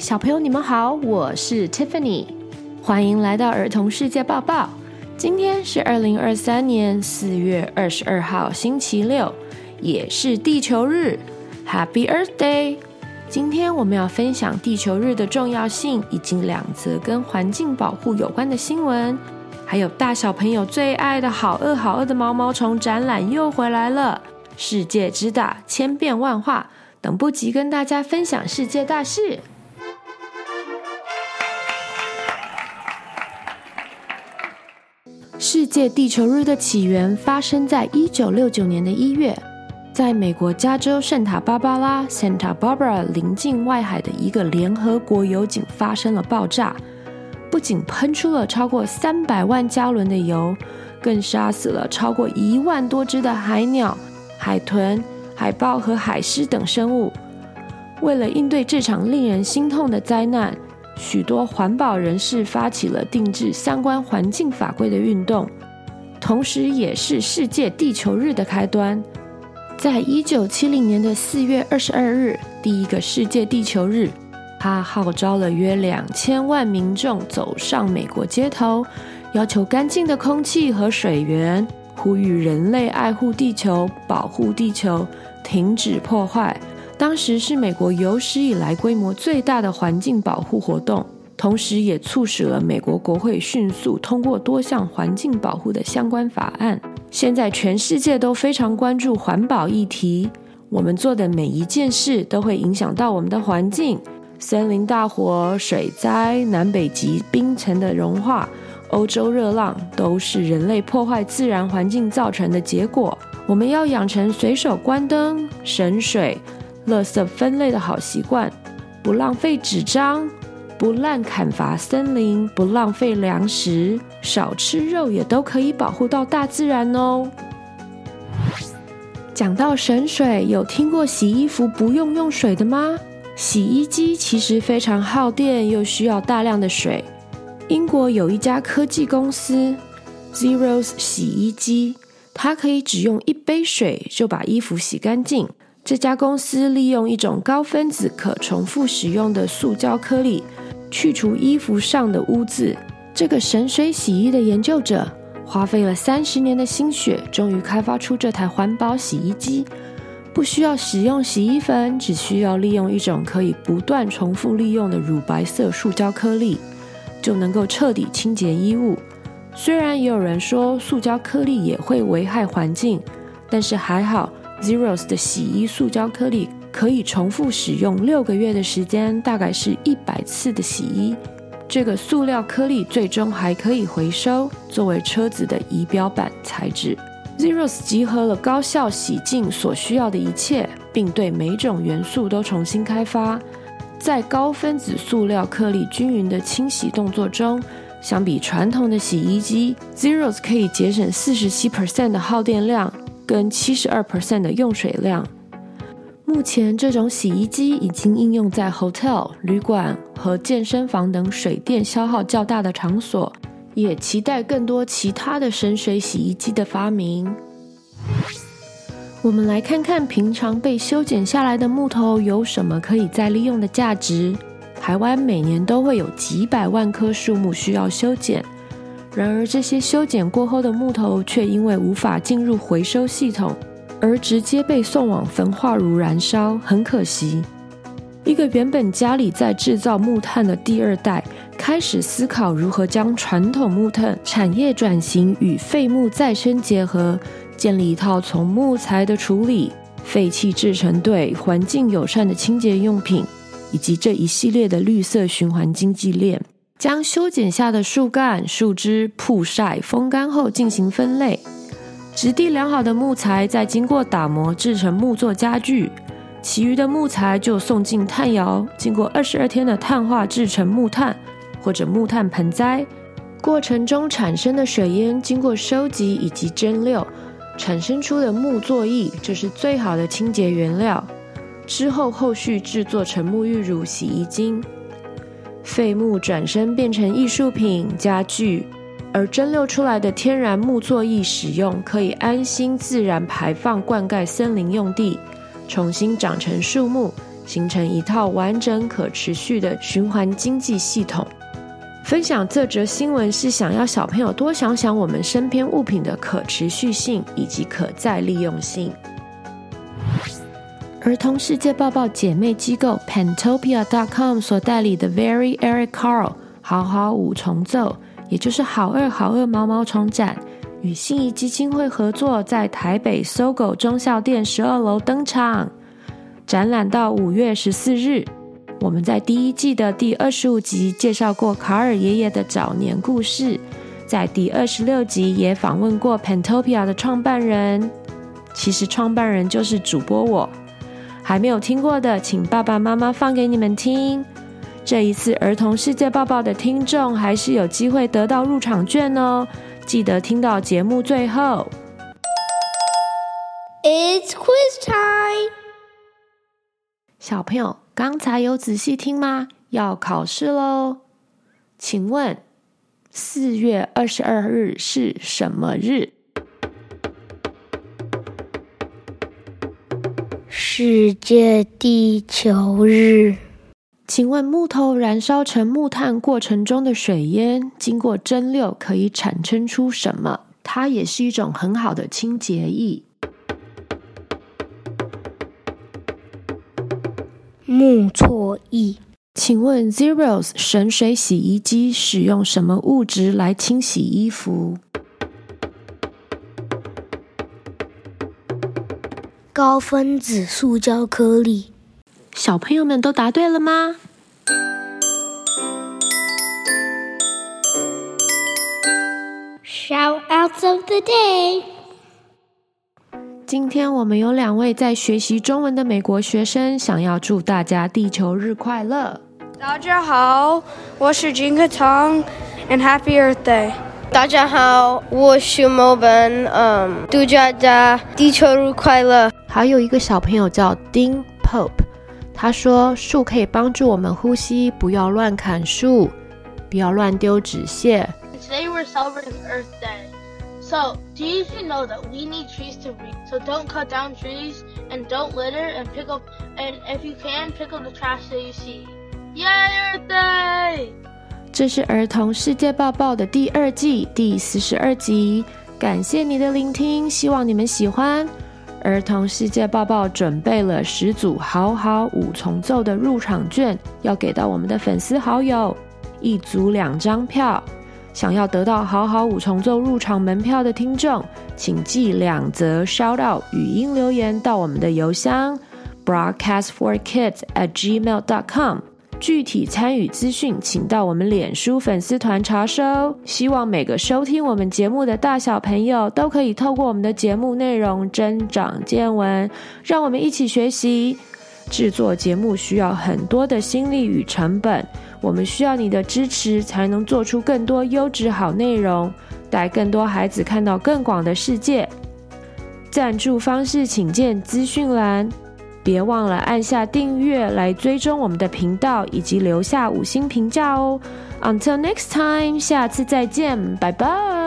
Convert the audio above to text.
小朋友，你们好，我是 Tiffany，欢迎来到儿童世界报报。今天是二零二三年四月二十二号，星期六，也是地球日，Happy Earth Day！今天我们要分享地球日的重要性，以及两则跟环境保护有关的新闻，还有大小朋友最爱的好饿好饿的毛毛虫展览又回来了，世界之大，千变万化。等不及跟大家分享世界大事。世界地球日的起源发生在一九六九年的一月，在美国加州圣塔芭芭拉 （Santa Barbara） 临近外海的一个联合国油井发生了爆炸，不仅喷出了超过三百万加仑的油，更杀死了超过一万多只的海鸟、海豚。海豹和海狮等生物，为了应对这场令人心痛的灾难，许多环保人士发起了定制相关环境法规的运动，同时也是世界地球日的开端。在一九七零年的四月二十二日，第一个世界地球日，它号召了约两千万民众走上美国街头，要求干净的空气和水源，呼吁人类爱护地球，保护地球。停止破坏，当时是美国有史以来规模最大的环境保护活动，同时也促使了美国国会迅速通过多项环境保护的相关法案。现在全世界都非常关注环保议题，我们做的每一件事都会影响到我们的环境。森林大火、水灾、南北极冰层的融化、欧洲热浪，都是人类破坏自然环境造成的结果。我们要养成随手关灯、省水、垃圾分类的好习惯，不浪费纸张，不滥砍伐森林，不浪费粮食，少吃肉也都可以保护到大自然哦。讲到省水，有听过洗衣服不用用水的吗？洗衣机其实非常耗电，又需要大量的水。英国有一家科技公司 Zeroes 洗衣机。它可以只用一杯水就把衣服洗干净。这家公司利用一种高分子可重复使用的塑胶颗粒，去除衣服上的污渍。这个神水洗衣的研究者花费了三十年的心血，终于开发出这台环保洗衣机。不需要使用洗衣粉，只需要利用一种可以不断重复利用的乳白色塑胶颗粒，就能够彻底清洁衣物。虽然也有人说塑胶颗粒也会危害环境，但是还好，Zeros 的洗衣塑胶颗粒可以重复使用六个月的时间，大概是一百次的洗衣。这个塑料颗粒最终还可以回收，作为车子的仪表板材质。Zeros 集合了高效洗净所需要的一切，并对每种元素都重新开发。在高分子塑料颗粒均匀的清洗动作中，相比传统的洗衣机，Zeros 可以节省四十七 percent 的耗电量，跟七十二 percent 的用水量。目前，这种洗衣机已经应用在 hotel、旅馆和健身房等水电消耗较大的场所，也期待更多其他的省水洗衣机的发明。我们来看看平常被修剪下来的木头有什么可以再利用的价值。台湾每年都会有几百万棵树木需要修剪，然而这些修剪过后的木头却因为无法进入回收系统，而直接被送往焚化炉燃烧，很可惜。一个原本家里在制造木炭的第二代，开始思考如何将传统木炭产业转型与废木再生结合，建立一套从木材的处理、废弃制成对环境友善的清洁用品。以及这一系列的绿色循环经济链，将修剪下的树干、树枝曝晒、风干后进行分类，质地良好的木材再经过打磨制成木作家具，其余的木材就送进炭窑，经过二十二天的碳化制成木炭或者木炭盆栽。过程中产生的水烟经过收集以及蒸馏，产生出的木作液，就是最好的清洁原料。之后，后续制作成沐浴乳、洗衣精，废木转身变成艺术品、家具，而蒸馏出来的天然木作液使用，可以安心自然排放灌溉森林用地，重新长成树木，形成一套完整可持续的循环经济系统。分享这则新闻是想要小朋友多想想我们身边物品的可持续性以及可再利用性。儿童世界抱抱姐妹机构 Pantopia.com 所代理的 Very Eric Carle 好好五重奏，也就是好二好二毛毛虫展，与信谊基金会合作，在台北搜狗中校店十二楼登场，展览到五月十四日。我们在第一季的第二十五集介绍过卡尔爷爷的早年故事，在第二十六集也访问过 Pantopia 的创办人。其实创办人就是主播我。还没有听过的，请爸爸妈妈放给你们听。这一次儿童世界抱抱的听众还是有机会得到入场券哦，记得听到节目最后。It's quiz time，小朋友。刚才有仔细听吗？要考试喽！请问四月二十二日是什么日？世界地球日。请问木头燃烧成木炭过程中的水烟，经过蒸馏可以产生出什么？它也是一种很好的清洁液。木错液。请问 Zeros 神水洗衣机使用什么物质来清洗衣服？高分子塑胶颗粒。小朋友们都答对了吗？Shoutouts of the day。今天我们有两位在学习中文的美国学生，想要祝大家地球日快乐。大家好，我是金克汤，and Happy Earth Day。大家好，我是莫本，嗯，祝大家地球日快乐。还有一个小朋友叫丁 Pope，他说树可以帮助我们呼吸，不要乱砍树，不要乱丢纸屑。Today we're celebrating Earth Day. So, do you know that we need trees to breathe? So don't cut down trees and don't litter and pick up and if you can pick up the trash that you see. Yay, Earth Day! 这是儿童世界报报的第二季第四十二集。感谢你的聆听，希望你们喜欢。儿童世界报报准备了十组好好五重奏的入场券，要给到我们的粉丝好友，一组两张票。想要得到好好五重奏入场门票的听众，请寄两则 shout out 语音留言到我们的邮箱 broadcast for kids at gmail dot com。具体参与资讯，请到我们脸书粉丝团查收。希望每个收听我们节目的大小朋友都可以透过我们的节目内容增长见闻，让我们一起学习。制作节目需要很多的心力与成本。我们需要你的支持，才能做出更多优质好内容，带更多孩子看到更广的世界。赞助方式请见资讯栏，别忘了按下订阅来追踪我们的频道，以及留下五星评价哦。Until next time，下次再见，拜拜。